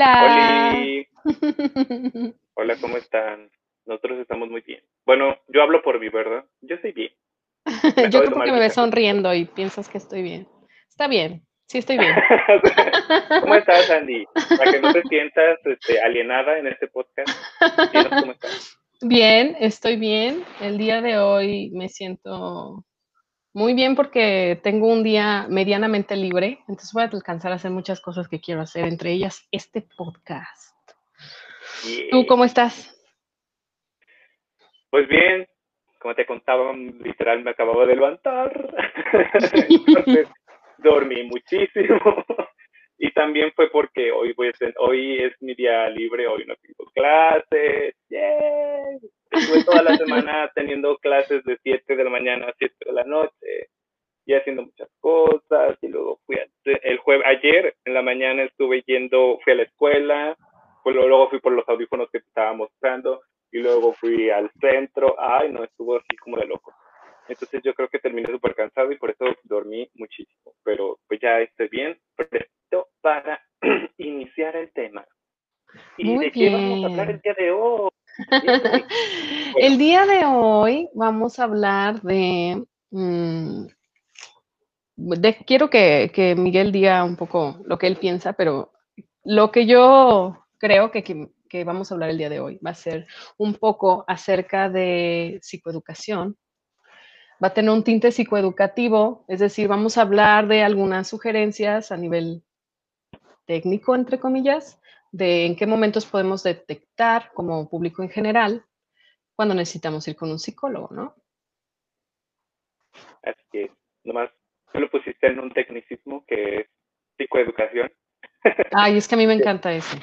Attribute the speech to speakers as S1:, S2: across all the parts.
S1: Hola.
S2: Hola, ¿cómo están? Nosotros estamos muy bien. Bueno, yo hablo por mí, ¿verdad? Yo estoy bien.
S1: yo creo que me ves sonriendo y piensas que estoy bien. Está bien, sí estoy bien.
S2: ¿Cómo estás, Andy? Para que no te sientas este, alienada en este podcast. ¿Cómo estás?
S1: Bien, estoy bien. El día de hoy me siento muy bien porque tengo un día medianamente libre, entonces voy a alcanzar a hacer muchas cosas que quiero hacer, entre ellas este podcast. ¿Tú cómo estás?
S2: Pues bien, como te contaba, literal me acababa de levantar. dormí muchísimo. Y también fue porque hoy, voy hoy es mi día libre, hoy no tengo clases. Estuve toda la semana teniendo clases de 7 de la mañana a 7 de la noche y haciendo muchas cosas. Y luego fui el jueves, ayer en la mañana estuve yendo, fui a la escuela, pues luego fui por los audífonos que te estaba mostrando y luego fui al centro. Ay, no, estuvo así como de loco. Entonces yo creo que terminé súper cansado y por eso dormí muchísimo. Pero pues ya estoy bien, presto para iniciar el tema. ¿Y de qué vamos a hablar el día de hoy?
S1: el día de hoy vamos a hablar de... Mm, quiero que, que, Miguel diga un poco lo que él piensa, pero lo que yo creo que, que, que vamos a hablar el día de hoy va a ser un poco acerca de psicoeducación, va a tener un tinte psicoeducativo, es decir, vamos a hablar de algunas sugerencias a nivel técnico, entre comillas, de en qué momentos podemos detectar como público en general cuando necesitamos ir con un psicólogo, ¿no?
S2: Así que, nomás, tú lo pusiste en un tecnicismo que es psicoeducación.
S1: Ay, es que a mí me encanta eso.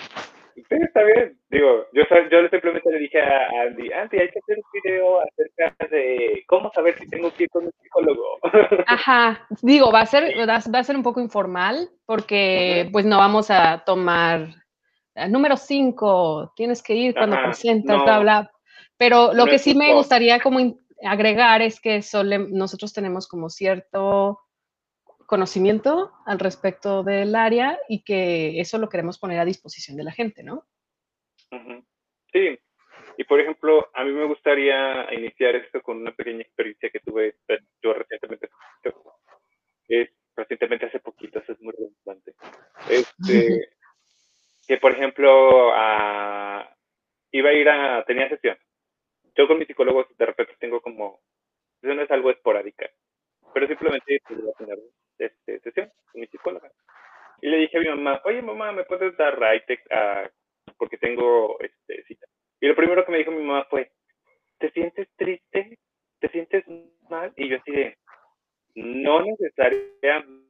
S2: Sí, está bien. Digo, yo, yo simplemente le dije a Andy, Andy, hay que hacer un video acerca de cómo saber si tengo que ir con un psicólogo.
S1: Ajá, digo, va a ser, va a ser un poco informal porque pues no vamos a tomar eh, número 5, tienes que ir cuando presentas, bla, bla. Pero lo que sí me gustaría como agregar es que nosotros tenemos como cierto conocimiento al respecto del área y que eso lo queremos poner a disposición de la gente, ¿no?
S2: Sí, y por ejemplo, a mí me gustaría iniciar esto con una pequeña experiencia que tuve pues, yo recientemente. Es, recientemente hace poquito, eso es muy relevante. Este, que por ejemplo, iba a ir a, tenía sesión. Yo con mi psicólogo de repente tengo como, eso no es algo esporádica, pero simplemente a este, sesión con mi psicóloga. Y le dije a mi mamá, oye mamá, ¿me puedes dar Ritex ah, porque tengo este, cita? Y lo primero que me dijo mi mamá fue, ¿te sientes triste? ¿Te sientes mal? Y yo así de, no necesariamente,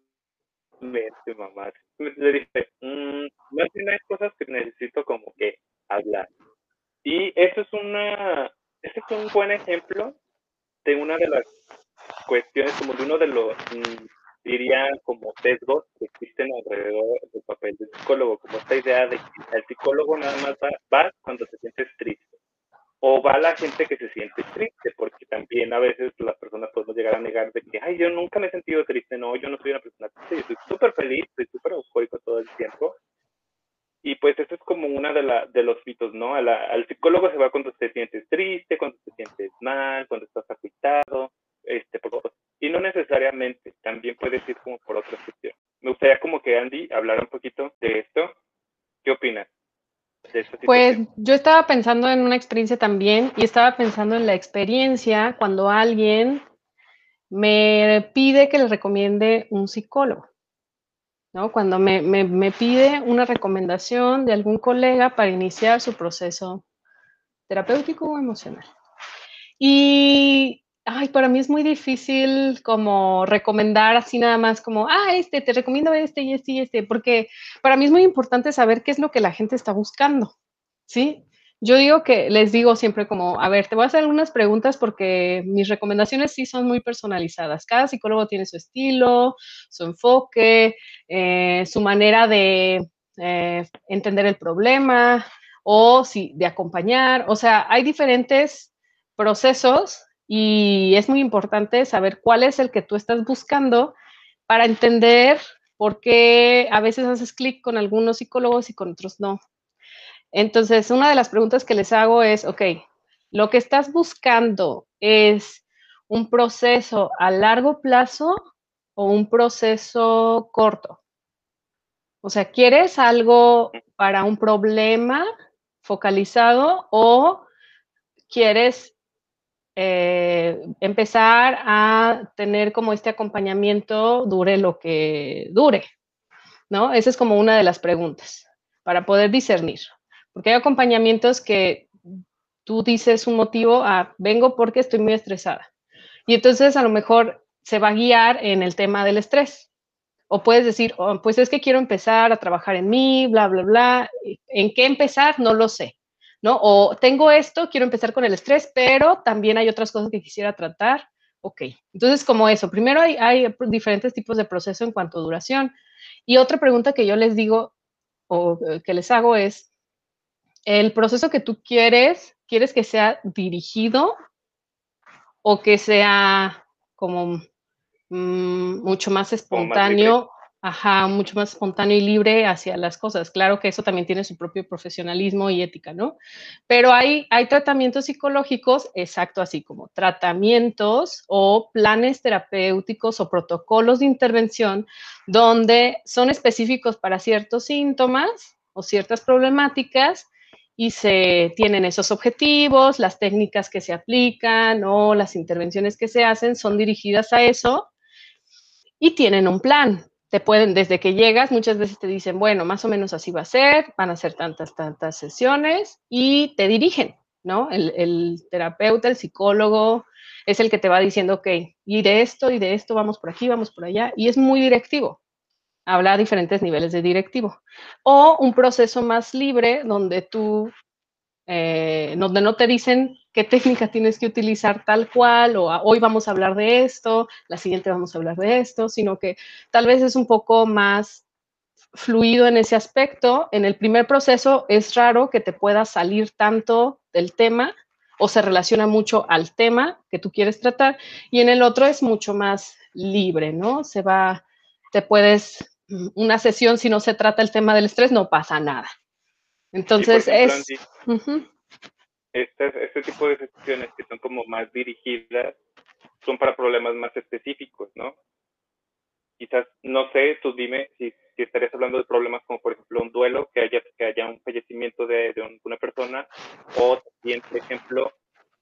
S2: mamá. Le dije, mmm, más bien hay cosas que necesito como que hablar. Y eso es una, ese es un buen ejemplo de una de las cuestiones, como de uno de los mm, diría como sesgos que existen alrededor del papel del psicólogo, como esta idea de que el psicólogo nada más va, cuando te sientes triste. O va la gente que se siente triste, porque también a veces las personas pueden llegar a negar de que, ay, yo nunca me he sentido triste, no, yo no soy una persona triste, yo estoy súper feliz, estoy súper eufórico todo el tiempo. Y pues eso es como una de, la, de los mitos, ¿no? al psicólogo se va cuando te sientes triste, cuando te sientes mal, cuando estás afectado, este, por, y no necesariamente, también puede ir como por otra cuestión. Me gustaría como que Andy hablara un poquito de esto. ¿Qué opinas?
S1: pues yo estaba pensando en una experiencia también y estaba pensando en la experiencia cuando alguien me pide que le recomiende un psicólogo, ¿no? Cuando me, me, me pide una recomendación de algún colega para iniciar su proceso terapéutico o emocional. Y ay, para mí es muy difícil como recomendar así nada más como, ah, este, te recomiendo este y este y este, porque para mí es muy importante saber qué es lo que la gente está buscando, ¿sí? Yo digo que les digo siempre como, a ver, te voy a hacer algunas preguntas porque mis recomendaciones sí son muy personalizadas. Cada psicólogo tiene su estilo, su enfoque, eh, su manera de eh, entender el problema o si de acompañar. O sea, hay diferentes procesos y es muy importante saber cuál es el que tú estás buscando para entender porque a veces haces clic con algunos psicólogos y con otros no. Entonces, una de las preguntas que les hago es, ok, lo que estás buscando es un proceso a largo plazo o un proceso corto. O sea, ¿quieres algo para un problema focalizado o quieres eh, empezar a tener como este acompañamiento dure lo que dure? ¿No? Esa es como una de las preguntas para poder discernir. Porque hay acompañamientos que tú dices un motivo a vengo porque estoy muy estresada. Y entonces a lo mejor se va a guiar en el tema del estrés. O puedes decir, oh, pues es que quiero empezar a trabajar en mí, bla, bla, bla. ¿En qué empezar? No lo sé. ¿No? O tengo esto, quiero empezar con el estrés, pero también hay otras cosas que quisiera tratar. Ok. Entonces, como eso, primero hay, hay diferentes tipos de proceso en cuanto a duración. Y otra pregunta que yo les digo o eh, que les hago es, ¿el proceso que tú quieres, quieres que sea dirigido o que sea como mm, mucho más espontáneo, ajá, mucho más espontáneo y libre hacia las cosas. Claro que eso también tiene su propio profesionalismo y ética, ¿no? Pero hay, hay tratamientos psicológicos, exacto, así como tratamientos o planes terapéuticos o protocolos de intervención donde son específicos para ciertos síntomas o ciertas problemáticas y se tienen esos objetivos, las técnicas que se aplican o las intervenciones que se hacen son dirigidas a eso y tienen un plan. Te pueden, desde que llegas, muchas veces te dicen, bueno, más o menos así va a ser, van a ser tantas, tantas sesiones y te dirigen, ¿no? El, el terapeuta, el psicólogo, es el que te va diciendo, ok, y de esto y de esto, vamos por aquí, vamos por allá, y es muy directivo habla a diferentes niveles de directivo. O un proceso más libre donde tú, eh, donde no te dicen qué técnica tienes que utilizar tal cual, o hoy vamos a hablar de esto, la siguiente vamos a hablar de esto, sino que tal vez es un poco más fluido en ese aspecto. En el primer proceso es raro que te pueda salir tanto del tema o se relaciona mucho al tema que tú quieres tratar y en el otro es mucho más libre, ¿no? Se va, te puedes una sesión, si no se trata el tema del estrés, no pasa nada. Entonces es...
S2: este, este, tipo de sesiones que son como más dirigidas son para problemas más específicos, ¿no? Quizás, no sé, tú dime si, si estarías hablando de problemas como, por ejemplo, un duelo, que haya, que haya un fallecimiento de, de una persona, o también, por ejemplo,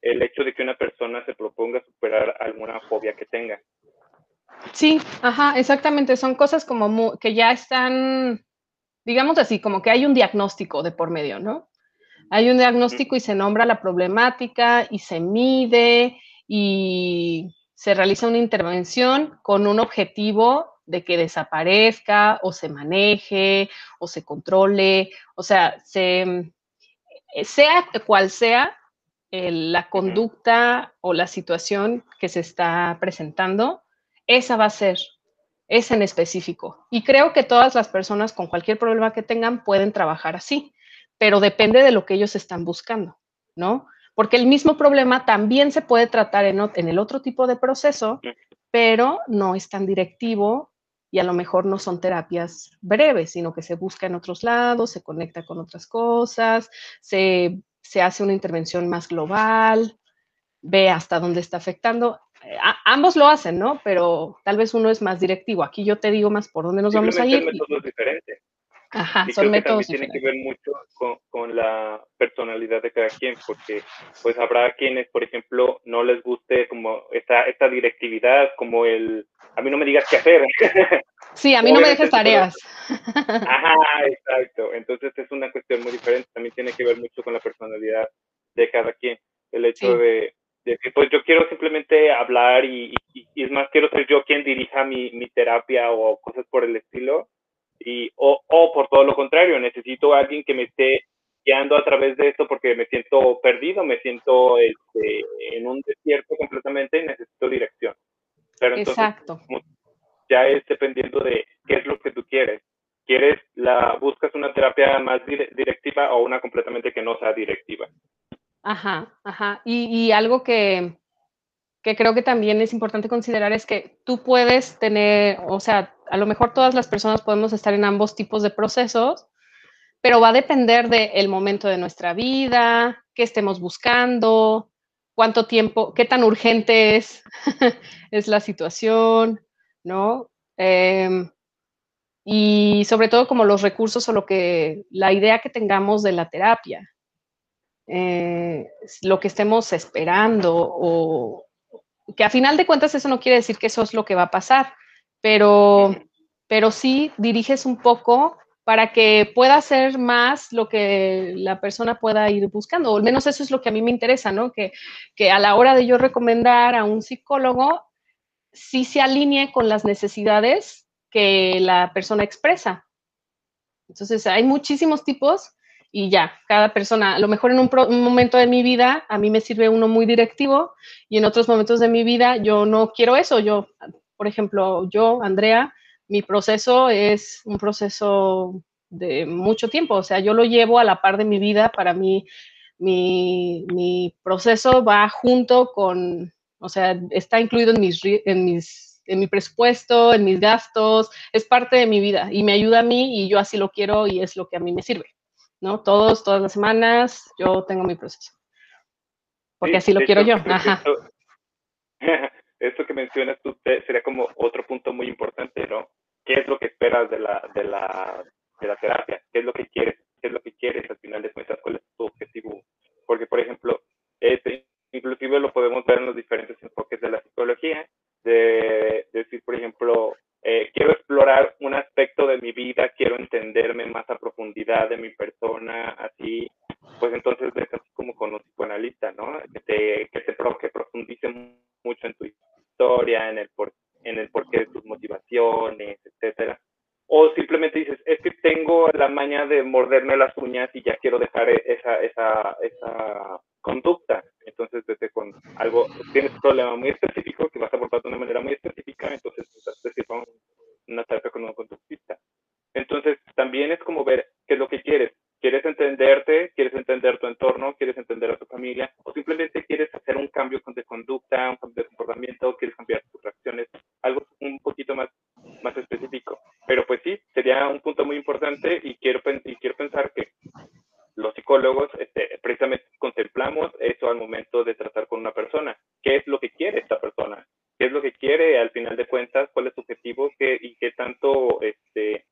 S2: el hecho de que una persona se proponga superar alguna fobia que tenga.
S1: Sí, ajá, exactamente. Son cosas como que ya están, digamos así, como que hay un diagnóstico de por medio, ¿no? Hay un diagnóstico y se nombra la problemática y se mide y se realiza una intervención con un objetivo de que desaparezca o se maneje o se controle, o sea, se, sea cual sea la conducta o la situación que se está presentando, esa va a ser, esa en específico. Y creo que todas las personas con cualquier problema que tengan pueden trabajar así, pero depende de lo que ellos están buscando, ¿no? Porque el mismo problema también se puede tratar en, en el otro tipo de proceso, pero no es tan directivo y a lo mejor no son terapias breves, sino que se busca en otros lados, se conecta con otras cosas, se, se hace una intervención más global, ve hasta dónde está afectando ambos lo hacen, ¿no? Pero tal vez uno es más directivo. Aquí yo te digo más por dónde nos vamos a ir.
S2: Son métodos diferentes.
S1: Ajá, son métodos
S2: que Tiene que ver mucho con, con, la personalidad de cada quien, porque pues habrá quienes, por ejemplo, no les guste como esta, esta directividad, como el, a mí no me digas qué hacer.
S1: Sí, a mí no me dejes tareas.
S2: Ajá, exacto. Entonces es una cuestión muy diferente. También tiene que ver mucho con la personalidad de cada quien. El hecho de, de que pues yo quiero simplemente hablar y, es más, quiero ser yo quien dirija mi, mi, terapia o cosas por el estilo, y, o, o por todo lo contrario, necesito a alguien que me esté guiando a través de esto porque me siento perdido, me siento este, en un desierto completamente y necesito dirección. Pero entonces, Exacto. ya es dependiendo de qué es lo que tú quieres. ¿Quieres la, buscas una terapia más directiva o una completamente que no sea directiva?
S1: Ajá, ajá. Y, algo que, creo que también es importante considerar es que tú puedes tener, o sea, a lo mejor todas las personas podemos estar en ambos tipos de procesos, pero va a depender del momento de nuestra vida, qué estemos buscando, cuánto tiempo, qué tan urgente es, es la situación, ¿no? Em, y sobre todo como los recursos o lo que, la idea que tengamos de la terapia, eh, lo que estemos esperando o que a final de cuentas eso no quiere decir que eso es lo que va a pasar, pero, pero sí diriges un poco para que pueda ser más lo que la persona pueda ir buscando, o al menos eso es lo que a mí me interesa, ¿no? Que, que a la hora de yo recomendar a un psicólogo, sí se alinee con las necesidades que la persona expresa. Entonces, hay muchísimos tipos y ya, cada persona, a lo mejor en un, un, momento de mi vida a mí me sirve uno muy directivo y en otros momentos de mi vida yo no quiero eso. Yo, por ejemplo, yo, Andrea, mi proceso es un proceso de mucho tiempo, o sea, yo lo llevo a la par de mi vida, para mí mi, mi proceso va junto con, o sea, está incluido en mis, en mis en mi presupuesto, en mis gastos, es parte de mi vida y me ayuda a mí y yo así lo quiero y es lo que a mí me sirve, ¿no? Todos, todas las semanas yo tengo mi proceso. Porque así lo quiero yo. Ajá.
S2: Esto, que mencionas tú sería como otro punto muy importante, ¿no? ¿Qué es lo que esperas de la, de la, de la terapia? ¿Qué es lo que quieres? ¿Qué es lo que quieres al final de cuentas? ¿Cuál es tu objetivo? Porque, por ejemplo, este, inclusive lo podemos ver en los diferentes enfoques de la psicología, de, decir, por ejemplo, eh, quiero explorar un aspecto de mi vida, quiero entenderme más a profundidad de mi persona, así, pues entonces es así como con un psicoanalista, ¿no? Que te, que te que profundice mucho en tu historia, en el, por, en el porqué de tus motivaciones, etcétera. O simplemente dices, es que tengo la maña de morderme las uñas y ya quiero dejar esa, esa, esa conducta. Entonces, desde con algo, tienes un problema muy específico que vas a abordar de una manera muy específica, entonces decir, con una terapia con un conductista. Entonces, también es como ver qué es lo que quieres. ¿Quieres entenderte? ¿Quieres entender tu entorno? ¿Quieres entender a tu familia? ¿O simplemente quieres hacer un cambio de conducta, un cambio de comportamiento? ¿Quieres cambiar tus reacciones? Algo un poquito más, más específico. Pero pues sí, sería un punto muy importante y quiero, y quiero pensar que los psicólogos este, precisamente contemplamos eso al momento de tratar con una persona. ¿Qué es lo que quiere esta persona? ¿Qué es lo que quiere al final de cuentas? ¿Cuál es su objetivo? ¿Qué, ¿Y qué tanto, este,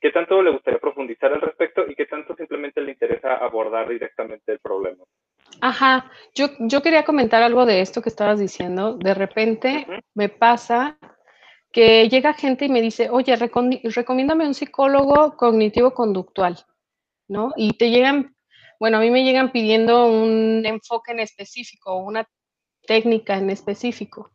S2: qué tanto le gustaría profundizar al respecto? ¿Y qué tanto simplemente le interesa abordar directamente el problema?
S1: Ajá, yo, yo quería comentar algo de esto que estabas diciendo. De repente me pasa que llega gente y me dice, oye, recomiéndame un psicólogo cognitivo-conductual. ¿no? Y te llegan, bueno, a mí me llegan pidiendo un enfoque en específico, una técnica en específico.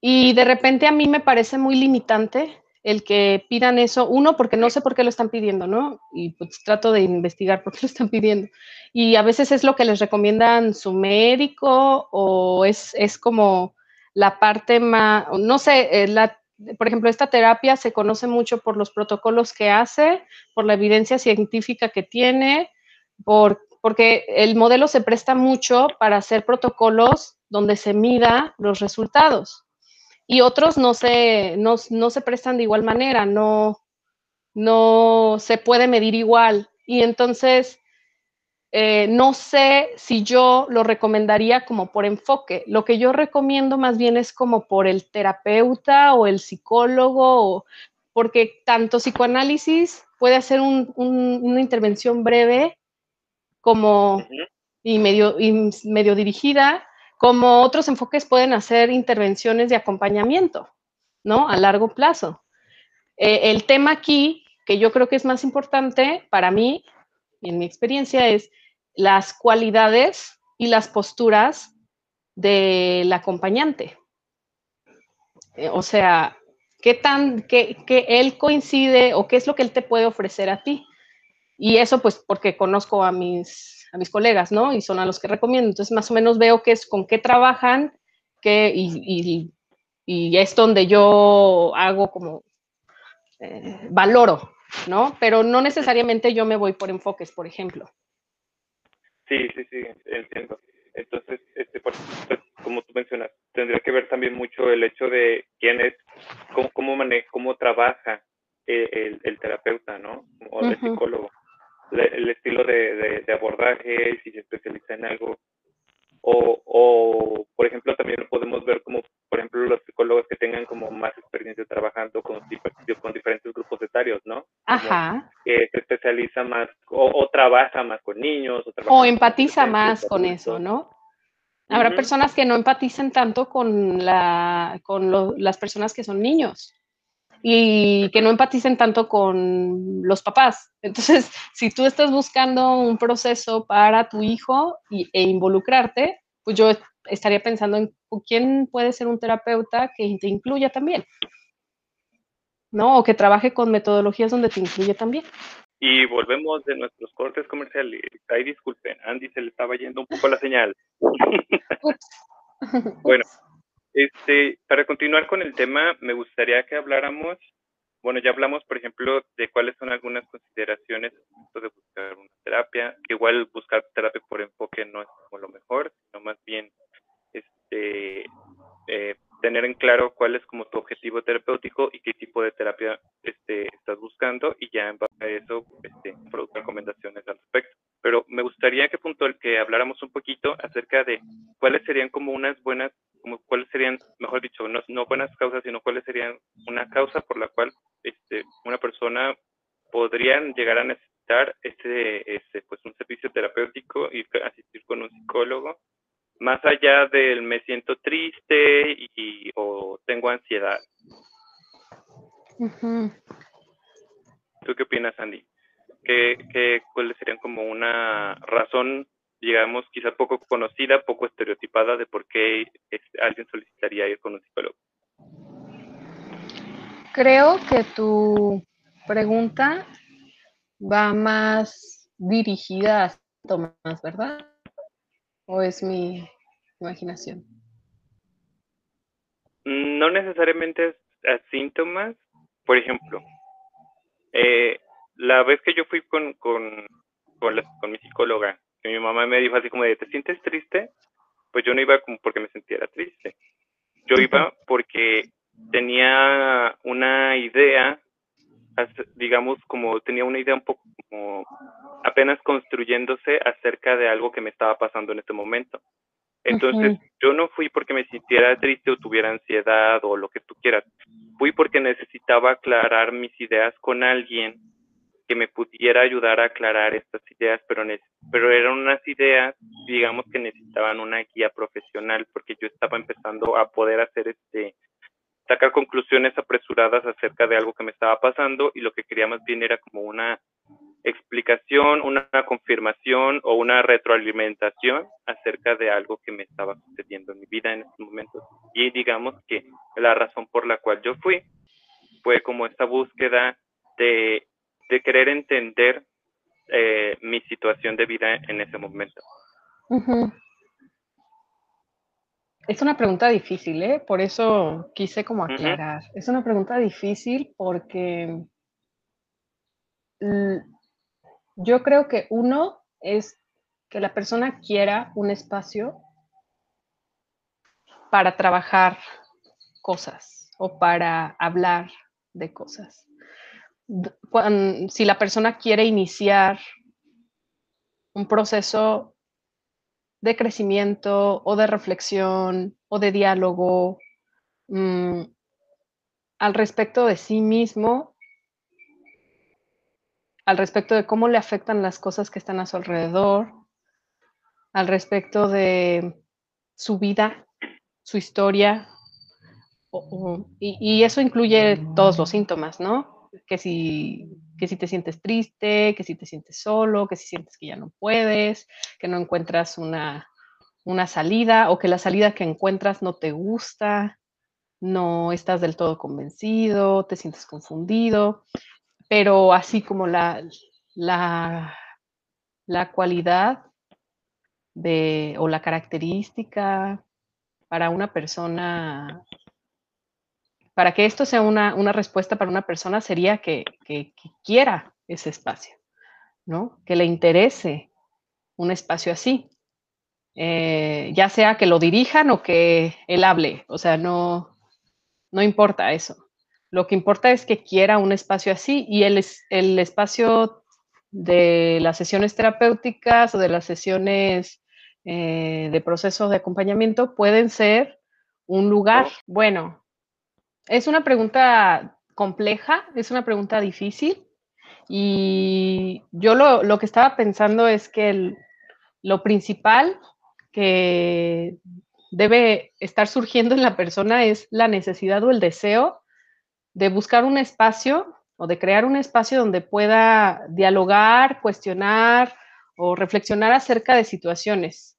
S1: Y de repente a mí me parece muy limitante el que pidan eso, uno, porque no sé por qué lo están pidiendo, ¿no? Y pues trato de investigar por qué lo están pidiendo. Y a veces es lo que les recomiendan su médico o es, es como la parte más, no sé, eh, la por ejemplo, esta terapia se conoce mucho por los protocolos que hace, por la evidencia científica que tiene, por, porque el modelo se presta mucho para hacer protocolos donde se mida los resultados. Y otros no se, no, se prestan de igual manera, no, no se puede medir igual. Y entonces eh, no sé si yo lo recomendaría como por enfoque. Lo que yo recomiendo más bien es como por el terapeuta o el psicólogo, porque tanto psicoanálisis puede hacer una intervención breve como y medio, medio dirigida, como otros enfoques pueden hacer intervenciones de acompañamiento, ¿no? A largo plazo. Eh, el tema aquí, que yo creo que es más importante para mí, en mi experiencia, es las cualidades y las posturas del acompañante. Eh, o sea, qué tan, que, él coincide o qué es lo que él te puede ofrecer a ti. Y eso pues porque conozco a mis, a mis colegas, ¿no? Y son a los que recomiendo. Entonces más o menos veo qué es, con qué trabajan qué, y, y, es donde yo hago como, eh, valoro, ¿no? Pero no necesariamente yo me voy por enfoques, por ejemplo.
S2: Sí, sí, sí, entiendo. Entonces, este, por, como tú mencionas, tendría que ver también mucho el hecho de quién es, cómo, cómo, cómo trabaja trabaja el, terapeuta, ¿no? O el psicólogo. El estilo de, de, abordaje, si se especializa en algo. O, o, por ejemplo, también lo podemos ver como, por ejemplo, los psicólogos que tengan como más experiencia trabajando con, con diferentes grupos etarios, ¿no?
S1: Ajá.
S2: Que se especializa más o, trabaja más con niños.
S1: O, empatiza más con eso, ¿no? Habrá personas que no empaticen tanto con, la, con las personas que son niños y que no empaticen tanto con los papás. Entonces, si tú estás buscando un proceso para tu hijo e involucrarte, pues yo estaría pensando en quién puede ser un terapeuta que te incluya también. ¿No? O que trabaje con metodologías donde te incluya también.
S2: Y volvemos de nuestros cortes comerciales. Ahí disculpen, Andy se le estaba yendo un poco la señal. bueno, este, para continuar con el tema, me gustaría que habláramos, bueno, ya hablamos, por ejemplo, de cuáles son algunas consideraciones de buscar una terapia, que igual buscar terapia por enfoque no es como lo mejor, sino más bien este, eh, tener en claro cuál es como tu objetivo terapéutico y qué tipo de terapia este, estás buscando y ya en base a eso este, producir recomendaciones al respecto. Pero me gustaría que punto que habláramos un poquito acerca de cuáles serían como unas buenas como cuáles serían, mejor dicho, no, no, buenas causas, sino cuáles serían una causa por la cual este, una persona podría llegar a necesitar este, este, pues un servicio terapéutico y asistir con un psicólogo, más allá del me siento triste y, o tengo ansiedad. ¿Tú qué opinas, Andy? ¿Qué, qué, ¿Cuáles serían como una razón digamos, quizá poco conocida, poco estereotipada de por qué alguien solicitaría ir con un psicólogo.
S1: Creo que tu pregunta va más dirigida a síntomas, ¿verdad? ¿O es mi imaginación?
S2: No necesariamente a síntomas. Por ejemplo, eh, la vez que yo fui con, con, con mi psicóloga que mi mamá me dijo así como de, ¿te sientes triste? Pues yo no iba como porque me sintiera triste. Yo iba porque tenía una idea, digamos, como tenía una idea un poco como apenas construyéndose acerca de algo que me estaba pasando en este momento. Entonces, yo no fui porque me sintiera triste o tuviera ansiedad o lo que tú quieras. Fui porque necesitaba aclarar mis ideas con alguien que me pudiera ayudar a aclarar estas ideas, pero, pero eran unas ideas, digamos, que necesitaban una guía profesional, porque yo estaba empezando a poder hacer este, sacar conclusiones apresuradas acerca de algo que me estaba pasando y lo que quería más bien era como una explicación, una confirmación o una retroalimentación acerca de algo que me estaba sucediendo en mi vida en estos momentos. Y digamos que la razón por la cual yo fui fue como esta búsqueda de querer entender eh, mi situación de vida en ese momento.
S1: Es una pregunta difícil, ¿eh? Por eso quise como aclarar. Es una pregunta difícil porque yo creo que uno es que la persona quiera un espacio para trabajar cosas o para hablar de cosas si la persona quiere iniciar un proceso de crecimiento o de reflexión o de diálogo mm, al respecto de sí mismo, al respecto de cómo le afectan las cosas que están a su alrededor, al respecto de su vida, su historia, y eso incluye todos los síntomas, ¿no? que si, que si te sientes triste, que si te sientes solo, que si sientes que ya no puedes, que no encuentras una, una salida o que la salida que encuentras no te gusta, no estás del todo convencido, te sientes confundido, pero así como la, la, la cualidad de, o la característica para una persona para que esto sea una, respuesta para una persona sería que, quiera ese espacio, ¿no? Que le interese un espacio así. Eh, ya sea que lo dirijan o que él hable, o sea, no, no importa eso. Lo que importa es que quiera un espacio así y el, el espacio de las sesiones terapéuticas o de las sesiones eh, de proceso de acompañamiento pueden ser un lugar. Bueno, es una pregunta compleja, es una pregunta difícil y yo lo, lo que estaba pensando es que lo principal que debe estar surgiendo en la persona es la necesidad o el deseo de buscar un espacio o de crear un espacio donde pueda dialogar, cuestionar o reflexionar acerca de situaciones,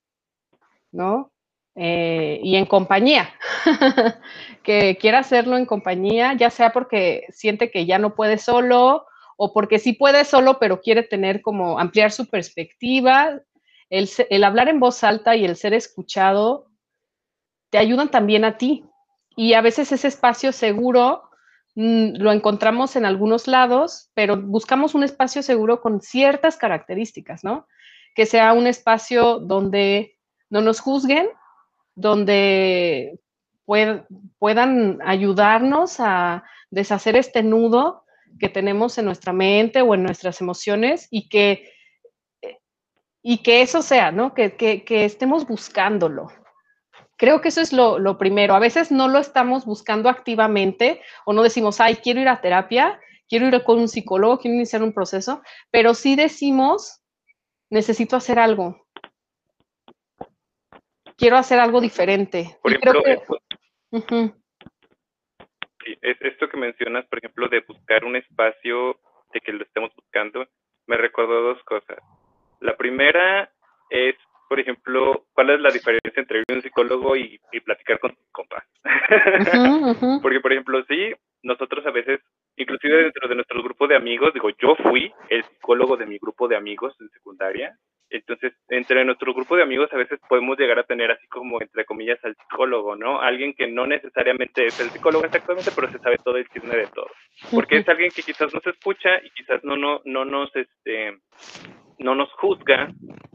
S1: ¿no? Eh, y en compañía, que quiera hacerlo en compañía, ya sea porque siente que ya no puede solo o porque sí puede solo, pero quiere tener como ampliar su perspectiva. El, hablar en voz alta y el ser escuchado te ayudan también a ti. Y a veces ese espacio seguro mm, lo encontramos en algunos lados, pero buscamos un espacio seguro con ciertas características, ¿no? Que sea un espacio donde no nos juzguen, donde puedan ayudarnos a deshacer este nudo que tenemos en nuestra mente o en nuestras emociones y que, y que eso sea, ¿no? Que, que estemos buscándolo, Creo que eso es lo, primero. A veces no lo estamos buscando activamente o no decimos, ay, quiero ir a terapia, quiero ir con un psicólogo, quiero iniciar un proceso, pero sí decimos, necesito hacer algo. Quiero hacer algo diferente.
S2: Por ejemplo, esto que mencionas, por ejemplo, de buscar un espacio de que lo estemos buscando, me recordó dos cosas. La primera es por ejemplo, cuál es la diferencia entre un psicólogo y, platicar con tus compas. Porque, por ejemplo, sí, nosotros a veces, inclusive dentro de nuestro grupo de amigos, digo, yo fui el psicólogo de mi grupo de amigos en secundaria. Entonces, entre nuestro grupo de amigos a veces podemos llegar a tener así como, entre comillas, al psicólogo, ¿no? Alguien que no necesariamente es el psicólogo exactamente, pero se sabe todo el chisme de todo. Porque es alguien que quizás nos escucha y quizás no, no, no nos, este, no nos juzga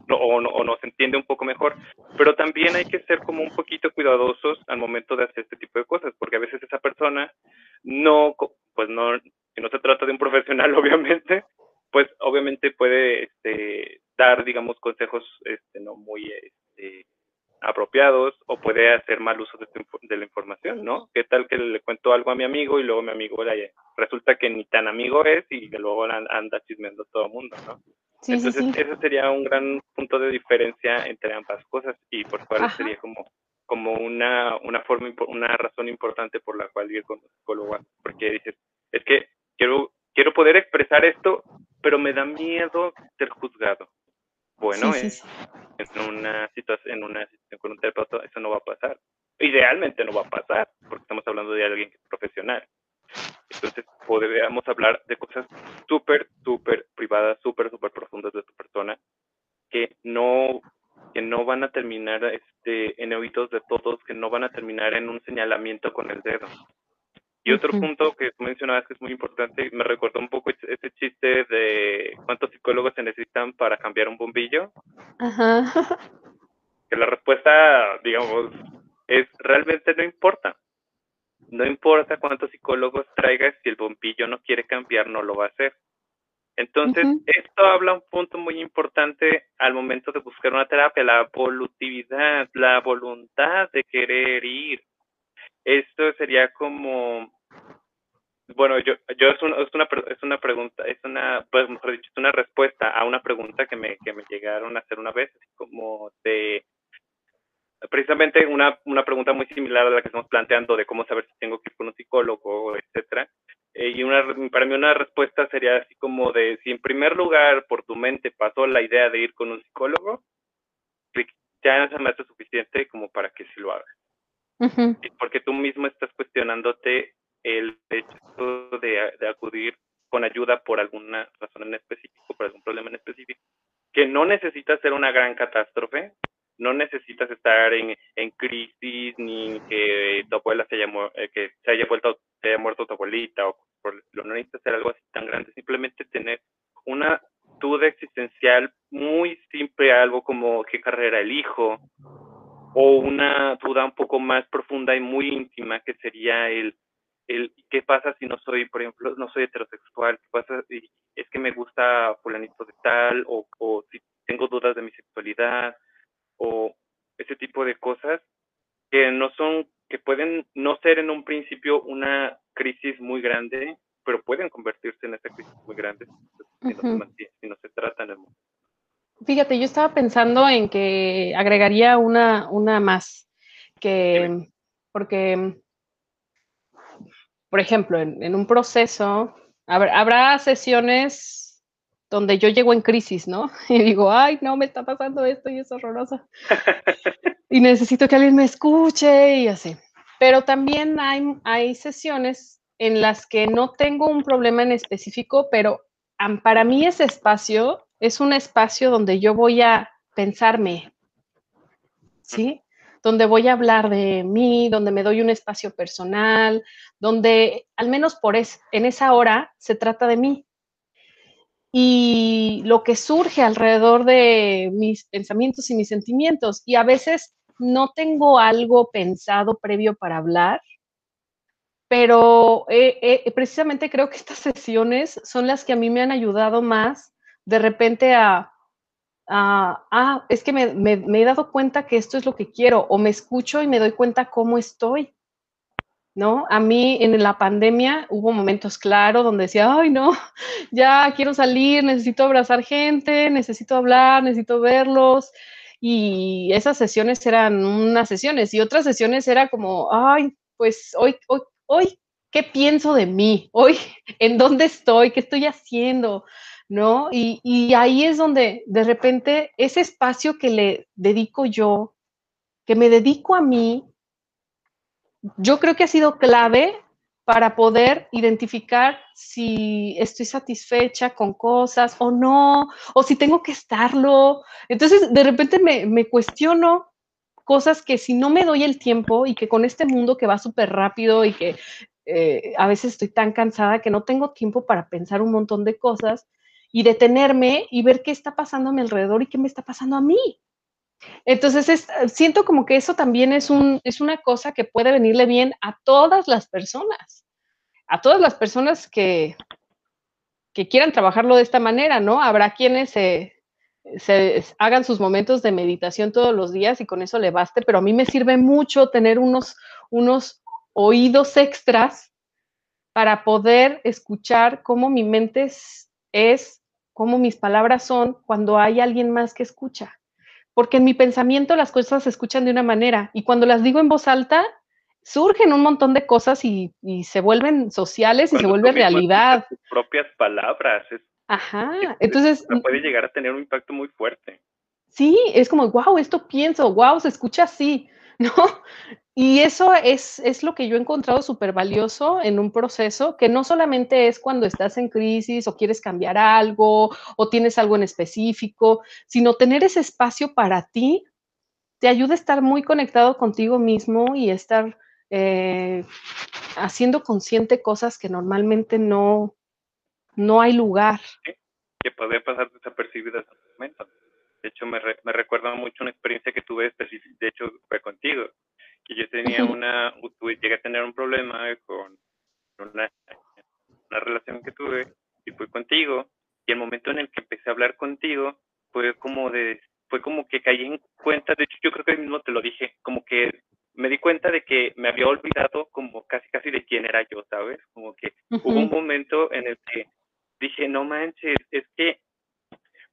S2: o, no, o, nos entiende un poco mejor, pero también hay que ser como un poquito cuidadosos al momento de hacer este tipo de cosas, porque a veces esa persona no, pues no, si no se trata de un profesional, obviamente, pues obviamente puede este, dar, digamos, consejos este, no muy este, apropiados o puede hacer mal uso de, de, la información, ¿no? ¿Qué tal que le cuento algo a mi amigo y luego mi amigo le, resulta que ni tan amigo es y que luego anda chismeando todo el mundo, ¿no? Entonces, ese sería un gran punto de diferencia entre ambas cosas y por cual sería como, como una, una forma, una razón importante por la cual ir con un psicólogo, porque dices, es que quiero, quiero poder expresar esto, pero me da miedo ser juzgado. Bueno, en una situación, en una situación con un terapeuta, eso no va a pasar. Idealmente no va a pasar, porque estamos hablando de alguien que es profesional. Entonces, podríamos hablar de cosas súper, súper privadas, súper, súper profundas de tu persona, que no, que no van a terminar este, en oídos de todos, que no van a terminar en un señalamiento con el dedo. Y otro punto que tú mencionabas que es muy importante, me recordó un poco ese chiste de cuántos psicólogos se necesitan para cambiar un bombillo. Ajá. Que la respuesta, digamos, es realmente no importa. No importa cuántos psicólogos traigas, si el bombillo no quiere cambiar, no lo va a hacer. Entonces, esto habla un punto muy importante al momento de buscar una terapia, la volutividad, la voluntad de querer ir. Esto sería como, bueno, yo, yo es, una, es, una, es una pregunta, es una, pues mejor dicho, es una respuesta a una pregunta que me, que me llegaron a hacer una vez, como de, precisamente una, una pregunta muy similar a la que estamos planteando de cómo saber si tengo que ir con un psicólogo, etcétera. Eh, y una, para mí una respuesta sería así como de, si en primer lugar por tu mente pasó la idea de ir con un psicólogo, ya se me hace suficiente como para que sí lo hagas. Porque tú mismo estás cuestionándote el hecho de, de acudir con ayuda por alguna razón en específico, por algún problema en específico, que no necesita ser una gran catástrofe, no necesitas estar en, en crisis ni que tu abuela se haya, eh, que se haya vuelto, se haya muerto tu abuelita o no necesitas hacer algo así tan grande, simplemente tener una duda existencial muy simple, algo como qué carrera elijo, o una duda un poco más profunda y muy íntima que sería el el qué pasa si no soy, por ejemplo, no soy heterosexual, qué pasa si es que me gusta fulanito de tal, o, o si tengo dudas de mi sexualidad, o ese tipo de cosas que no son, que pueden no ser en un principio una crisis muy grande, pero pueden convertirse en esa crisis muy grande si, no, se trata en el mundo.
S1: Fíjate, yo estaba pensando en que agregaría una, una más, que, porque, por ejemplo, en, un proceso, habrá sesiones donde yo llego en crisis, ¿no? Y digo, ay, no, me está pasando esto y es horroroso. y necesito que alguien me escuche y así. Pero también hay, hay sesiones en las que no tengo un problema en específico, pero para mí ese espacio es un espacio donde yo voy a pensarme, ¿sí? Donde voy a hablar de mí, donde me doy un espacio personal, donde al menos por es, en esa hora se trata de mí. Y lo que surge alrededor de mis pensamientos y mis sentimientos. Y a veces no tengo algo pensado previo para hablar, pero eh, eh, precisamente creo que estas sesiones son las que a mí me han ayudado más de repente a, ah, es que me, he dado cuenta que esto es lo que quiero, o me escucho y me doy cuenta cómo estoy. ¿No? A mí en la pandemia hubo momentos claros donde decía, ay, no, ya quiero salir, necesito abrazar gente, necesito hablar, necesito verlos. Y esas sesiones eran unas sesiones y otras sesiones era como, ay, pues hoy, hoy, hoy, ¿qué pienso de mí? Hoy, ¿en dónde estoy? ¿Qué estoy haciendo? ¿No? Y, ahí es donde de repente ese espacio que le dedico yo, que me dedico a mí, yo creo que ha sido clave para poder identificar si estoy satisfecha con cosas o no, o si tengo que estarlo. Entonces, de repente me, me cuestiono cosas que si no me doy el tiempo y que con este mundo que va súper rápido y que eh, a veces estoy tan cansada que no tengo tiempo para pensar un montón de cosas y detenerme y ver qué está pasando a mi alrededor y qué me está pasando a mí. Entonces, siento como que eso también es, un, es una cosa que puede venirle bien a todas las personas, a todas las personas que, que quieran trabajarlo de esta manera, ¿no? Habrá quienes se, se hagan sus momentos de meditación todos los días y con eso le baste, pero a mí me sirve mucho tener unos, unos oídos extras para poder escuchar cómo mi mente es, cómo mis palabras son cuando hay alguien más que escucha. Porque en mi pensamiento las cosas se escuchan de una manera y cuando las digo en voz alta, surgen un montón de cosas y, se vuelven sociales y se vuelve realidad.
S2: Tus propias palabras, es
S1: Ajá, entonces...
S2: Puede llegar a tener un impacto muy fuerte.
S1: Sí, es como, wow, esto pienso, wow, se escucha así, ¿no? Y eso es, es lo que yo he encontrado súper valioso en un proceso, que no solamente es cuando estás en crisis o quieres cambiar algo o tienes algo en específico, sino tener ese espacio para ti te ayuda a estar muy conectado contigo mismo y estar eh, haciendo consciente cosas que normalmente no, no hay lugar.
S2: que puede pasar ese momento. De hecho, me recuerda mucho una experiencia que tuve, de hecho, fue contigo, que yo tenía una, llegué a tener un problema con una, una relación que tuve y fue contigo, y el momento en el que empecé a hablar contigo fue como de, fue como que caí en cuenta, de hecho yo creo que mismo te lo dije, como que me di cuenta de que me había olvidado como casi casi de quién era yo, ¿sabes? Como que hubo un momento en el que dije, no manches, es que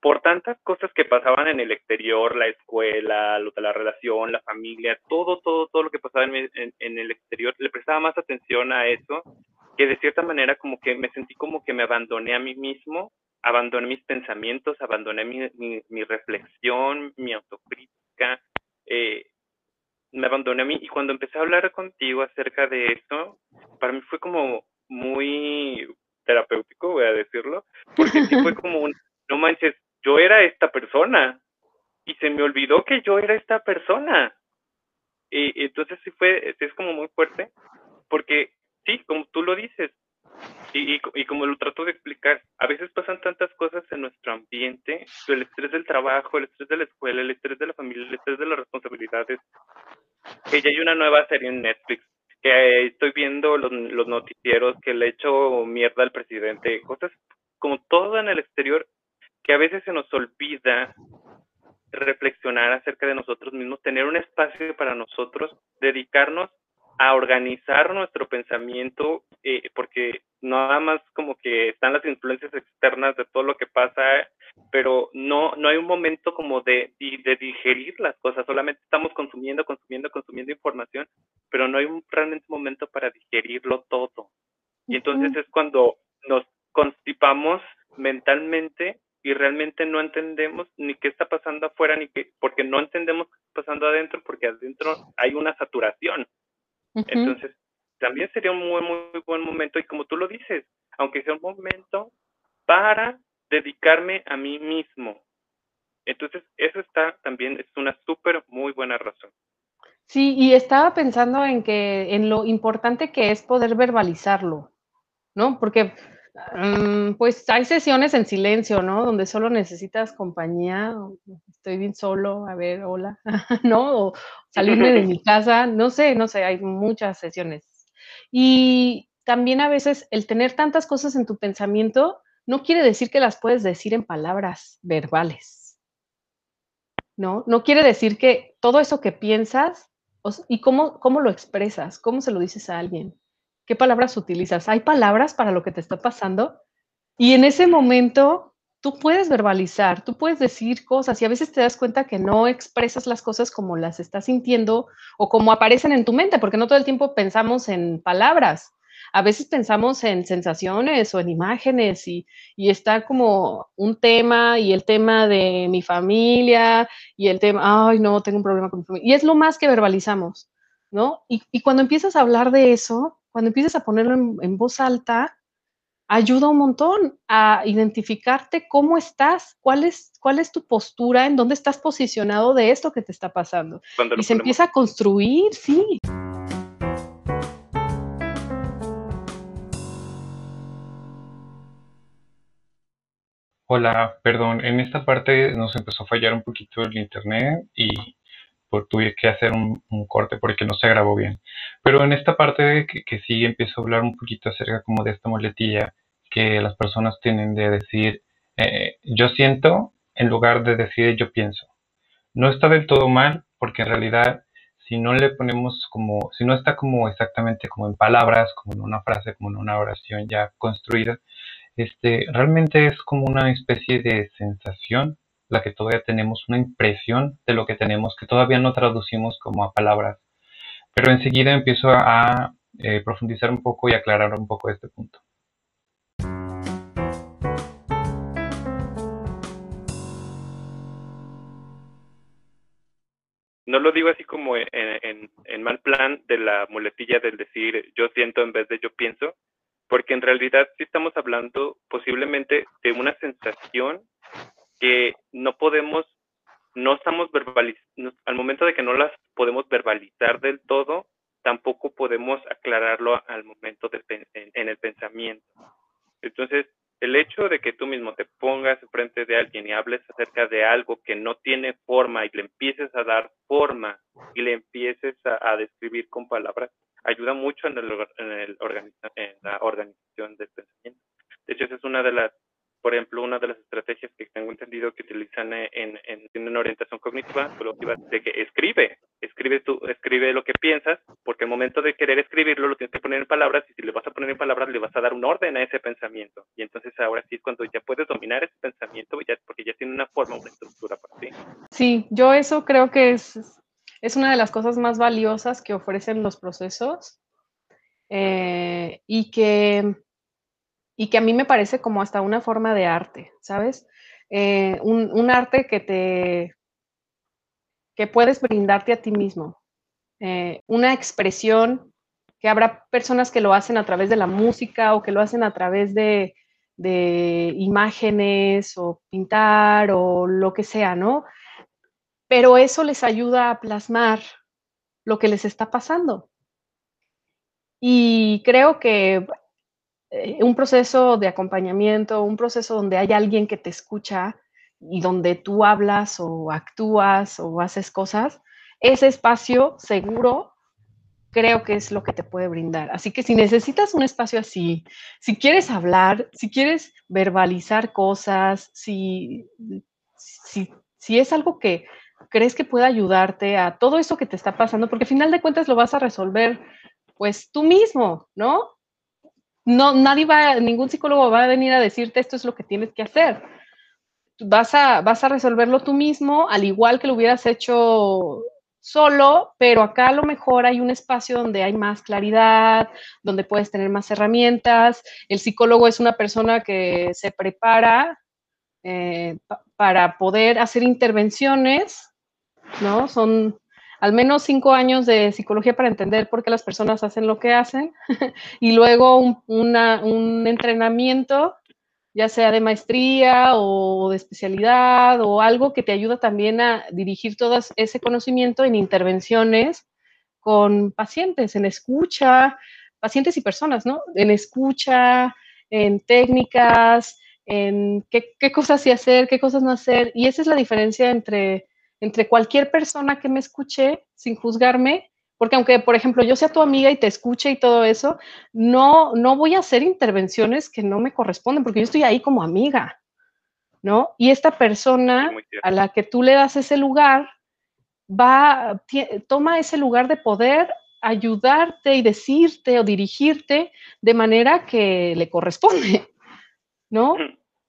S2: por tantas cosas que pasaban en el exterior, la escuela, la relación, la familia, todo, todo, todo lo que pasaba en, en, el exterior, le prestaba más atención a eso, que de cierta manera como que me sentí como que me abandoné a mí mismo, abandoné mis pensamientos, abandoné mi, mi, reflexión, mi autocrítica, eh, me abandoné a mí. Y cuando empecé a hablar contigo acerca de eso, para mí fue como muy terapéutico, voy a decirlo, porque sí fue como un, no manches, yo era esta persona y se me olvidó que yo era esta persona. Y, entonces sí fue, es como muy fuerte, porque sí, como tú lo dices, y, y, como lo trato de explicar, a veces pasan tantas cosas en nuestro ambiente, el estrés del trabajo, el estrés de la escuela, el estrés de la familia, el estrés de las responsabilidades, que ya hay una nueva serie en Netflix que estoy viendo los, los noticieros, que le echo mierda al presidente, cosas como todo en el exterior que a veces se nos olvida reflexionar acerca de nosotros mismos, tener un espacio para nosotros, dedicarnos a organizar nuestro pensamiento, eh, porque nada más como que están las influencias externas de todo lo que pasa, pero no, no hay un momento como de, de digerir las cosas, solamente estamos consumiendo, consumiendo, consumiendo información, pero no hay un realmente momento para digerirlo todo. Y entonces es cuando nos constipamos mentalmente y realmente no entendemos ni qué está pasando afuera, ni qué, porque no entendemos qué está pasando adentro, porque adentro hay una saturación. Entonces, también sería un muy, muy buen momento, y como tú lo dices, aunque sea un momento para dedicarme a mí mismo. Entonces, eso está también, es una súper, muy buena razón.
S1: Sí, y estaba pensando en que, en lo importante que es poder verbalizarlo, ¿no? Porque pues hay sesiones en silencio, ¿no? Donde solo necesitas compañía, estoy bien solo, a ver, hola, ¿no? O salirme de mi casa, no sé, no sé, hay muchas sesiones. Y también a veces el tener tantas cosas en tu pensamiento no quiere decir que las puedes decir en palabras verbales, ¿no? No quiere decir que todo eso que piensas y cómo, cómo lo expresas, cómo se lo dices a alguien qué palabras utilizas. Hay palabras para lo que te está pasando y en ese momento tú puedes verbalizar, tú puedes decir cosas y a veces te das cuenta que no expresas las cosas como las estás sintiendo o como aparecen en tu mente, porque no todo el tiempo pensamos en palabras. A veces pensamos en sensaciones o en imágenes y, está como un tema y el tema de mi familia y el tema, ay, no, tengo un problema con mi familia. Y es lo más que verbalizamos, ¿no? Y, y cuando empiezas a hablar de eso, cuando empiezas a ponerlo en, voz alta, ayuda un montón a identificarte cómo estás, cuál es, cuál es tu postura, en dónde estás posicionado de esto que te está pasando. y se empieza a construir, sí.
S3: Hola, perdón, en esta parte nos empezó a fallar un poquito el internet y tuve que hacer un, corte porque no se grabó bien. Pero en esta parte que, sí empiezo a hablar un poquito acerca como de esta muletilla que las personas tienen de decir eh, yo siento en lugar de decir yo pienso. No está del todo mal porque en realidad si no le ponemos como, si no está como exactamente como en palabras, como en una frase, como en una oración ya construida, este, realmente es como una especie de sensación la que todavía tenemos una impresión de lo que tenemos que todavía no traducimos como a palabras. Pero enseguida empiezo a eh, profundizar un poco y aclarar un poco este punto.
S2: No lo digo así como en, en mal plan de la muletilla del decir yo siento en vez de yo pienso, porque en realidad sí estamos hablando posiblemente de una sensación que no podemos, no estamos verbalizando, al momento de que no las podemos verbalizar del todo, tampoco podemos aclararlo al momento de, en, el pensamiento. Entonces, el hecho de que tú mismo te pongas frente de alguien y hables acerca de algo que no tiene forma y le empieces a dar forma y le empieces a, describir con palabras, ayuda mucho en, el, en, el en la organización del pensamiento. De hecho, esa es una de las por ejemplo, una de las estrategias que tengo entendido que utilizan en, en, orientación cognitiva, de que escribe, escribe, tú, escribe lo que piensas, porque al momento de querer escribirlo lo tienes que poner en palabras y si le vas a poner en palabras le vas a dar un orden a ese pensamiento. Y entonces ahora sí es cuando ya puedes dominar ese pensamiento, ya, porque ya tiene una forma, una estructura para ti.
S1: Sí, yo eso creo que es, es una de las cosas más valiosas que ofrecen los procesos eh, y que y que a mí me parece como hasta una forma de arte, ¿sabes? Eh, un, arte que te que puedes brindarte a ti mismo, eh, una expresión que habrá personas que lo hacen a través de la música o que lo hacen a través de, de imágenes o pintar o lo que sea, ¿no? Pero eso les ayuda a plasmar lo que les está pasando. Y creo que eh, un proceso de acompañamiento, un proceso donde hay alguien que te escucha y donde tú hablas o actúas o haces cosas, ese espacio seguro creo que es lo que te puede brindar. Así que si necesitas un espacio así, si quieres hablar, si quieres verbalizar cosas, si, si, si es algo que crees que puede ayudarte a todo eso que te está pasando, porque al final de cuentas lo vas a resolver pues tú mismo, ¿no? No, nadie va, ningún psicólogo va a venir a decirte esto es lo que tienes que hacer. Vas a, vas a resolverlo tú mismo, al igual que lo hubieras hecho solo, pero acá a lo mejor hay un espacio donde hay más claridad, donde puedes tener más herramientas. El psicólogo es una persona que se prepara eh, para poder hacer intervenciones, ¿no? Son al menos cinco años de psicología para entender por qué las personas hacen lo que hacen y luego un, entrenamiento ya sea de maestría o de especialidad o algo que te ayuda también a dirigir todo ese conocimiento en intervenciones con pacientes, en escucha, pacientes y personas, ¿no? En escucha, en técnicas, en qué, cosas sí hacer, qué cosas no hacer. Y esa es la diferencia entre, entre cualquier persona que me escuche sin juzgarme porque aunque, por ejemplo, yo sea tu amiga y te escuche y todo eso, no, no voy a hacer intervenciones que no me corresponden, porque yo estoy ahí como amiga, ¿no? Y esta persona a la que tú le das ese lugar, va, toma ese lugar de poder ayudarte y decirte o dirigirte de manera que le corresponde, ¿no?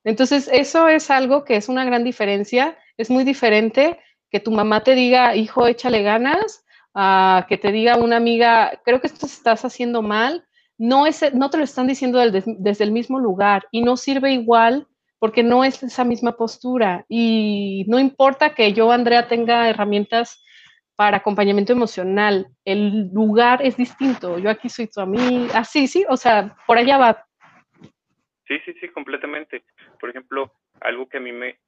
S1: Entonces, eso es algo que es una gran diferencia. Es muy diferente que tu mamá te diga, hijo, échale ganas, que te diga una amiga, creo que esto estás haciendo mal, no, es, no te lo están diciendo desde el mismo lugar y no sirve igual porque no es esa misma postura. Y no importa que yo, Andrea, tenga herramientas para acompañamiento emocional, el lugar es distinto. Yo aquí soy tu amiga, así, sí, o sea, por allá va.
S2: Sí, sí, sí, completamente. Por ejemplo, algo que a mí me,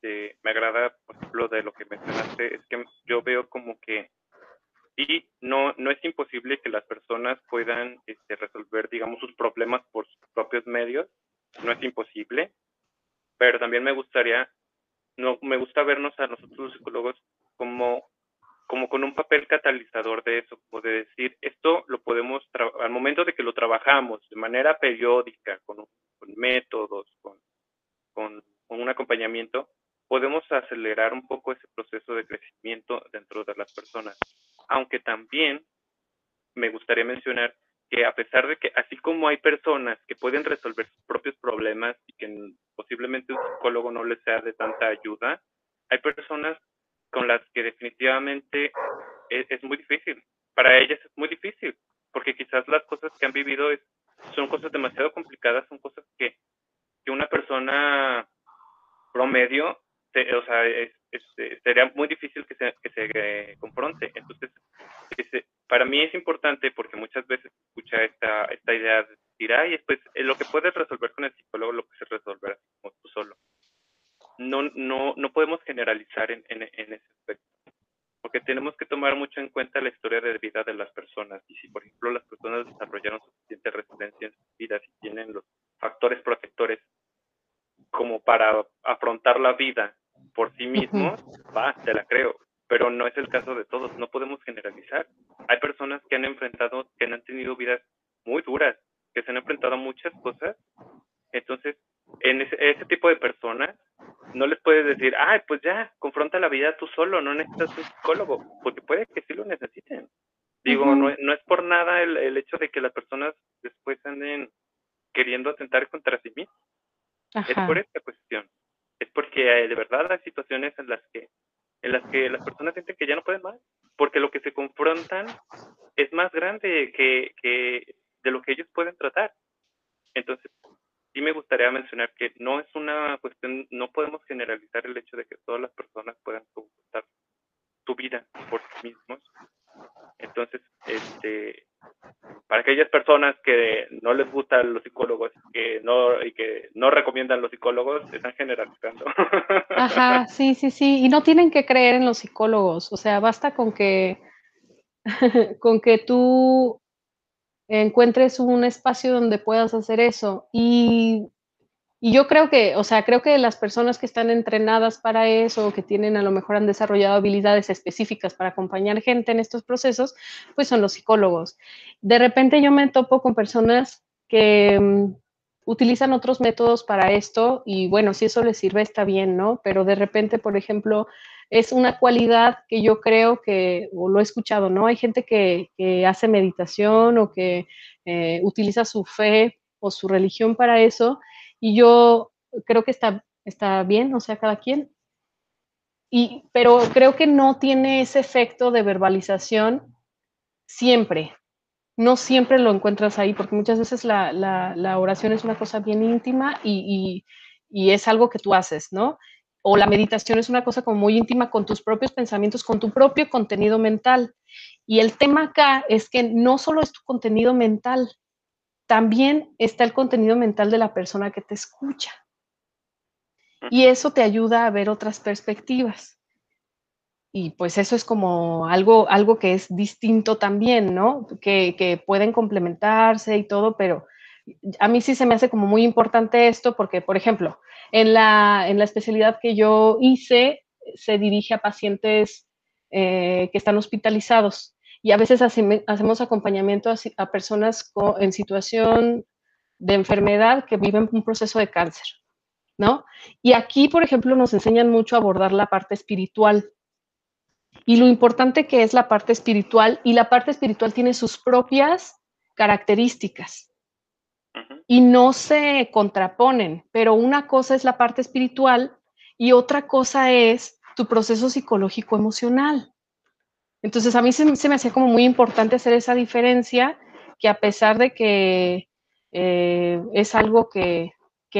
S2: este, me agrada, por ejemplo, de lo que mencionaste, es que yo veo como que y no, no es imposible que las personas puedan este, resolver, digamos, sus problemas por sus propios medios, no es imposible, pero también me gustaría, no, me gusta vernos a nosotros los psicólogos como, como con un papel catalizador de eso, o de decir, esto lo podemos, al momento de que lo trabajamos de manera periódica, con, métodos, con, con un acompañamiento, podemos acelerar un poco ese proceso de crecimiento dentro de las personas aunque también me gustaría mencionar que a pesar de que así como hay personas que pueden resolver sus propios problemas y que posiblemente un psicólogo no les sea de tanta ayuda, hay personas con las que definitivamente es, muy difícil. Para ellas es muy difícil, porque quizás las cosas que han vivido son cosas demasiado complicadas, son cosas que, que una persona promedio, o sea, es, este, sería muy difícil que se, que se eh, confronte. Entonces, para mí es importante porque muchas veces escucha esta, esta idea de decir, ay, pues eh, lo que puedes resolver con el psicólogo lo puedes resolver como tú solo. No, no, no podemos generalizar en, en, en ese aspecto porque tenemos que tomar mucho en cuenta la historia de vida de las personas. Y si, por ejemplo, las personas desarrollaron suficiente resiliencia en sus vidas y tienen los factores protectores como para afrontar la vida por sí mismo, va, te la creo, pero no es el caso de todos, no podemos generalizar. Hay personas que han enfrentado, que han tenido vidas muy duras, que se han enfrentado a muchas cosas, entonces, en ese, ese tipo de personas, no les puedes decir, ay, pues ya, confronta la vida tú solo, no necesitas un psicólogo, porque puede que sí lo necesiten. Digo, no, no, es por nada el, el, hecho de que las personas después anden queriendo atentar contra sí mismas. Es por esta cuestión verdad hay situaciones en las que en las que las personas sienten que ya no pueden más, porque lo que se confrontan es más grande que, que de lo que ellos pueden tratar. Entonces, sí me gustaría mencionar que no es una cuestión, no podemos generalizar el hecho de que todas las personas puedan confrontar su vida por sí mismos. Entonces, este, para aquellas personas que no les gustan los psicólogos que no, y que no recomiendan los psicólogos, están generalizando.
S1: Ajá, sí, sí, sí. Y no tienen que creer en los psicólogos. O sea, basta con que, con que tú encuentres un espacio donde puedas hacer eso. Y y yo creo que, o sea, creo que las personas que están entrenadas para eso, que tienen a lo mejor han desarrollado habilidades específicas para acompañar gente en estos procesos, pues son los psicólogos. De repente yo me topo con personas que mm, utilizan otros métodos para esto y bueno, si eso les sirve está bien, ¿no? Pero de repente, por ejemplo, es una cualidad que yo creo que, o lo he escuchado, ¿no? Hay gente que, hace meditación o que eh, utiliza su fe o su religión para eso y yo creo que está, está bien, o sea, cada quien. Y, pero creo que no tiene ese efecto de verbalización siempre. No siempre lo encuentras ahí, porque muchas veces la, la, oración es una cosa bien íntima y, y, es algo que tú haces, ¿no? O la meditación es una cosa como muy íntima con tus propios pensamientos, con tu propio contenido mental. Y el tema acá es que no solo es tu contenido mental, también está el contenido mental de la persona que te escucha. Y eso te ayuda a ver otras perspectivas. Y pues eso es como algo, algo que es distinto también, ¿no? Que, pueden complementarse y todo, pero a mí sí se me hace como muy importante esto porque, por ejemplo, en la, en la especialidad que yo hice, se dirige a pacientes eh, que están hospitalizados y a veces hacemos acompañamiento a, personas en situación de enfermedad que viven un proceso de cáncer, ¿no? Y aquí, por ejemplo, nos enseñan mucho a abordar la parte espiritual y lo importante que es la parte espiritual y la parte espiritual tiene sus propias características y no se contraponen, pero una cosa es la parte espiritual y otra cosa es tu proceso psicológico emocional. Entonces a mí se, me hacía como muy importante hacer esa diferencia, que a pesar de que eh, es algo que,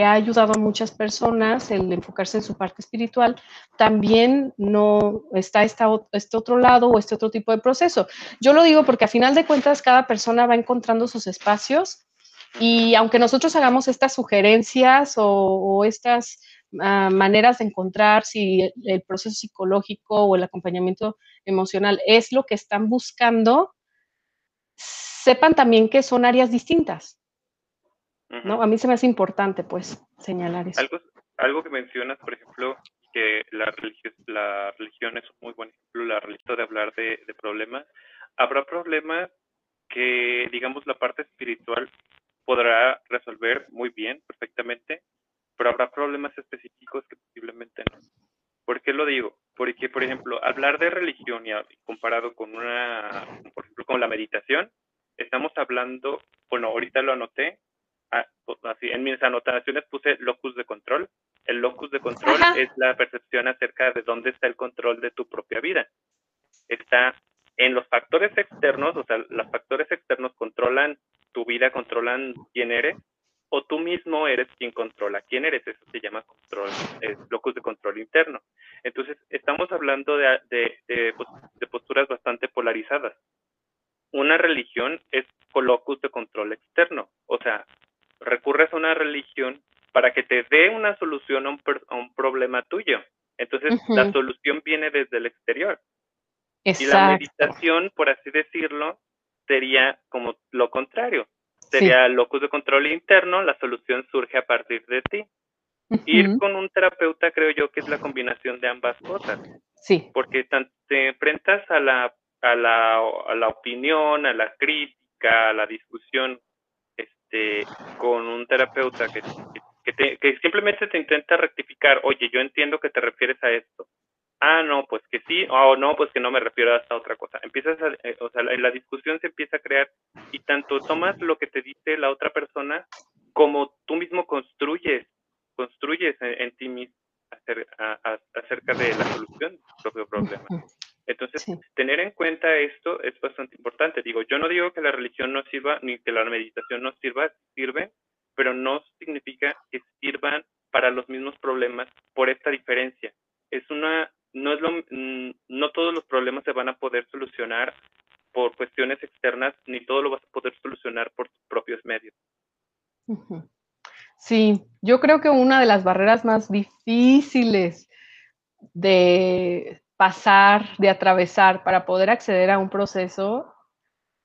S1: ha ayudado a muchas personas el enfocarse en su parte espiritual, también no está esta, este otro lado o este otro tipo de proceso. Yo lo digo porque a final de cuentas cada persona va encontrando sus espacios y aunque nosotros hagamos estas sugerencias o estas maneras de encontrar si el, proceso psicológico o el acompañamiento emocional es lo que están buscando, sepan también que son áreas distintas. ¿No? A mí se me hace importante, pues, señalar eso.
S2: Algo, algo que mencionas, por ejemplo, que la, religión, la religión es un muy buen ejemplo, la religión de hablar de, de problemas. Habrá problemas que, digamos, la parte espiritual podrá resolver muy bien, perfectamente, pero habrá problemas específicos que posiblemente no. ¿Por qué lo digo? Porque, por ejemplo, hablar de religión y comparado con una, por ejemplo, con la meditación, estamos hablando, bueno, ahorita lo anoté, así, en mis anotaciones puse locus de control. El locus de control es la percepción acerca de dónde está el control de tu propia vida. Está en los factores externos, o sea, los factores externos controlan tu vida, controlan quién eres, o tú mismo eres quien controla quién eres. Eso se llama control, es locus de control interno. Entonces, estamos hablando de, de, de, posturas bastante polarizadas. Una religión es locus de control externo, o sea, recurres a una religión para que te dé una solución a un, problema tuyo. Entonces, la solución viene desde el exterior. Y la meditación, por así decirlo, sería como lo contrario sería locus de control interno, la solución surge a partir de ti. Ir con un terapeuta creo yo que es la combinación de ambas cosas.
S1: Sí.
S2: Porque te enfrentas a la, a la, a la opinión, a la crítica, a la discusión este, con un terapeuta que, que, que simplemente te intenta rectificar, oye, yo entiendo que te refieres a esto ah, no, pues que sí, o no, pues que no me refiero a esta otra cosa. Empiezas a, eh, o sea, la, discusión se empieza a crear y tanto tomas lo que te dice la otra persona como tú mismo construyes, construyes en, ti mismo acerca de la solución de tu propio problema. Entonces, tener en cuenta esto es bastante importante. Digo, yo no digo que la religión no sirva, ni que la meditación no sirva, sirve, pero no significa que sirvan para los mismos problemas por esta diferencia. Es una no, es lo, mm, no todos los problemas se van a poder solucionar por cuestiones externas, ni todo lo vas a poder solucionar por tus propios medios.
S1: Sí, yo creo que una de las barreras más difíciles de pasar, de atravesar para poder acceder a un proceso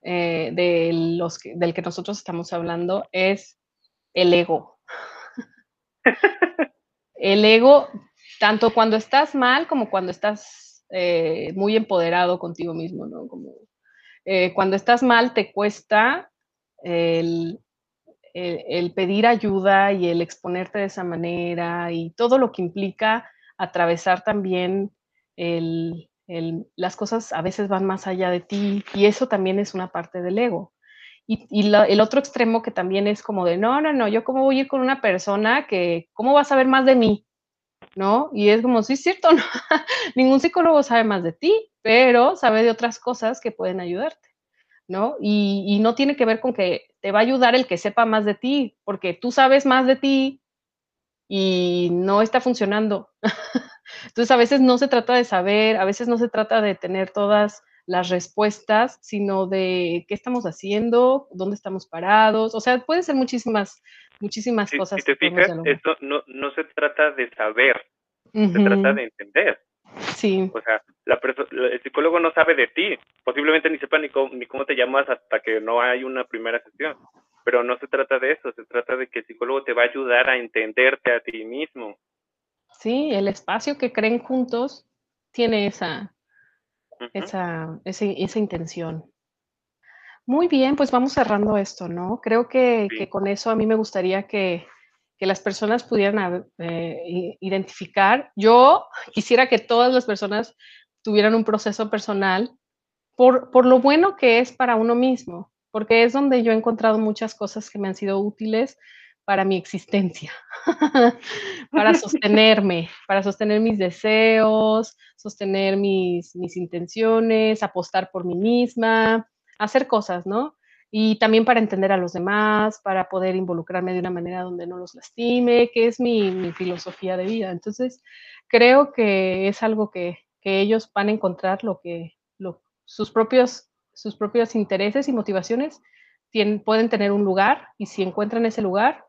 S1: eh, de los del que nosotros estamos hablando es el ego. El ego, tanto cuando estás mal como cuando estás eh, muy empoderado contigo mismo, ¿no? Como, eh, cuando estás mal te cuesta el, el, pedir ayuda y el exponerte de esa manera y todo lo que implica atravesar también el, las cosas a veces van más allá de ti y eso también es una parte del ego. Y, el otro extremo que también es como de, no, no, no, yo cómo voy a ir con una persona que, ¿cómo va a saber más de mí? ¿No? Y es como, sí, es cierto, ¿no? ningún psicólogo sabe más de ti, pero sabe de otras cosas que pueden ayudarte, ¿no? Y, y no tiene que ver con que te va a ayudar el que sepa más de ti, porque tú sabes más de ti y no está funcionando. Entonces, a veces no se trata de saber, a veces no se trata de tener todas las respuestas, sino de qué estamos haciendo, dónde estamos parados. O sea, puede ser muchísimas, muchísimas cosas.
S2: Si te fijas, esto no, no se trata de saber, se trata de entender.
S1: Sí.
S2: O sea, la el psicólogo no sabe de ti, posiblemente ni sepa ni cómo, ni cómo te llamas hasta que no hay una primera sesión. Pero no se trata de eso, se trata de que el psicólogo te va a ayudar a entenderte a ti mismo.
S1: Sí, el espacio que creen juntos tiene esa, esa, esa, intención. Muy bien, pues vamos cerrando esto, ¿no? Creo que, con eso a mí me gustaría que, las personas pudieran eh, identificar. Yo quisiera que todas las personas tuvieran un proceso personal por, por lo bueno que es para uno mismo, porque es donde yo he encontrado muchas cosas que me han sido útiles para mi existencia, para sostenerme, para sostener mis deseos, sostener mis, mis intenciones, apostar por mí misma, hacer cosas, ¿no? Y también para entender a los demás, para poder involucrarme de una manera donde no los lastime, que es mi, mi filosofía de vida. Entonces, creo que es algo que, que ellos van a encontrar lo que, lo, sus, propios, sus propios intereses y motivaciones tienen, pueden tener un lugar y si encuentran ese lugar,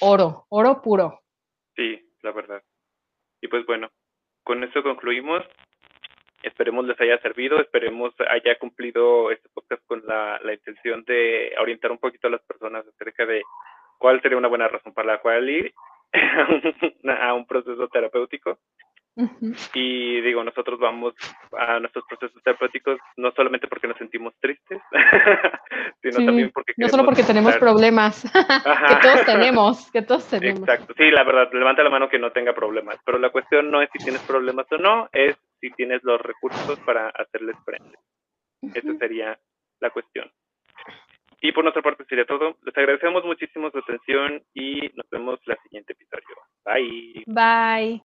S1: oro, oro puro.
S2: Sí, la verdad. Y pues bueno, con esto concluimos. Esperemos les haya servido, esperemos haya cumplido este podcast con la, la intención de orientar un poquito a las personas acerca de cuál sería una buena razón para la cual ir a un proceso terapéutico. Y digo, nosotros vamos a nuestros procesos terapéuticos no solamente porque nos sentimos tristes, sino también porque...
S1: No solo porque tenemos problemas, que todos tenemos, que todos tenemos.
S2: Exacto, sí, la verdad, levanta la mano que no tenga problemas, pero la cuestión no es si tienes problemas o no, es si tienes los recursos para hacerles frente. Esa sería la cuestión. Y por nuestra parte sería todo. Les agradecemos muchísimo su atención y nos vemos en el siguiente episodio. Bye.
S1: Bye.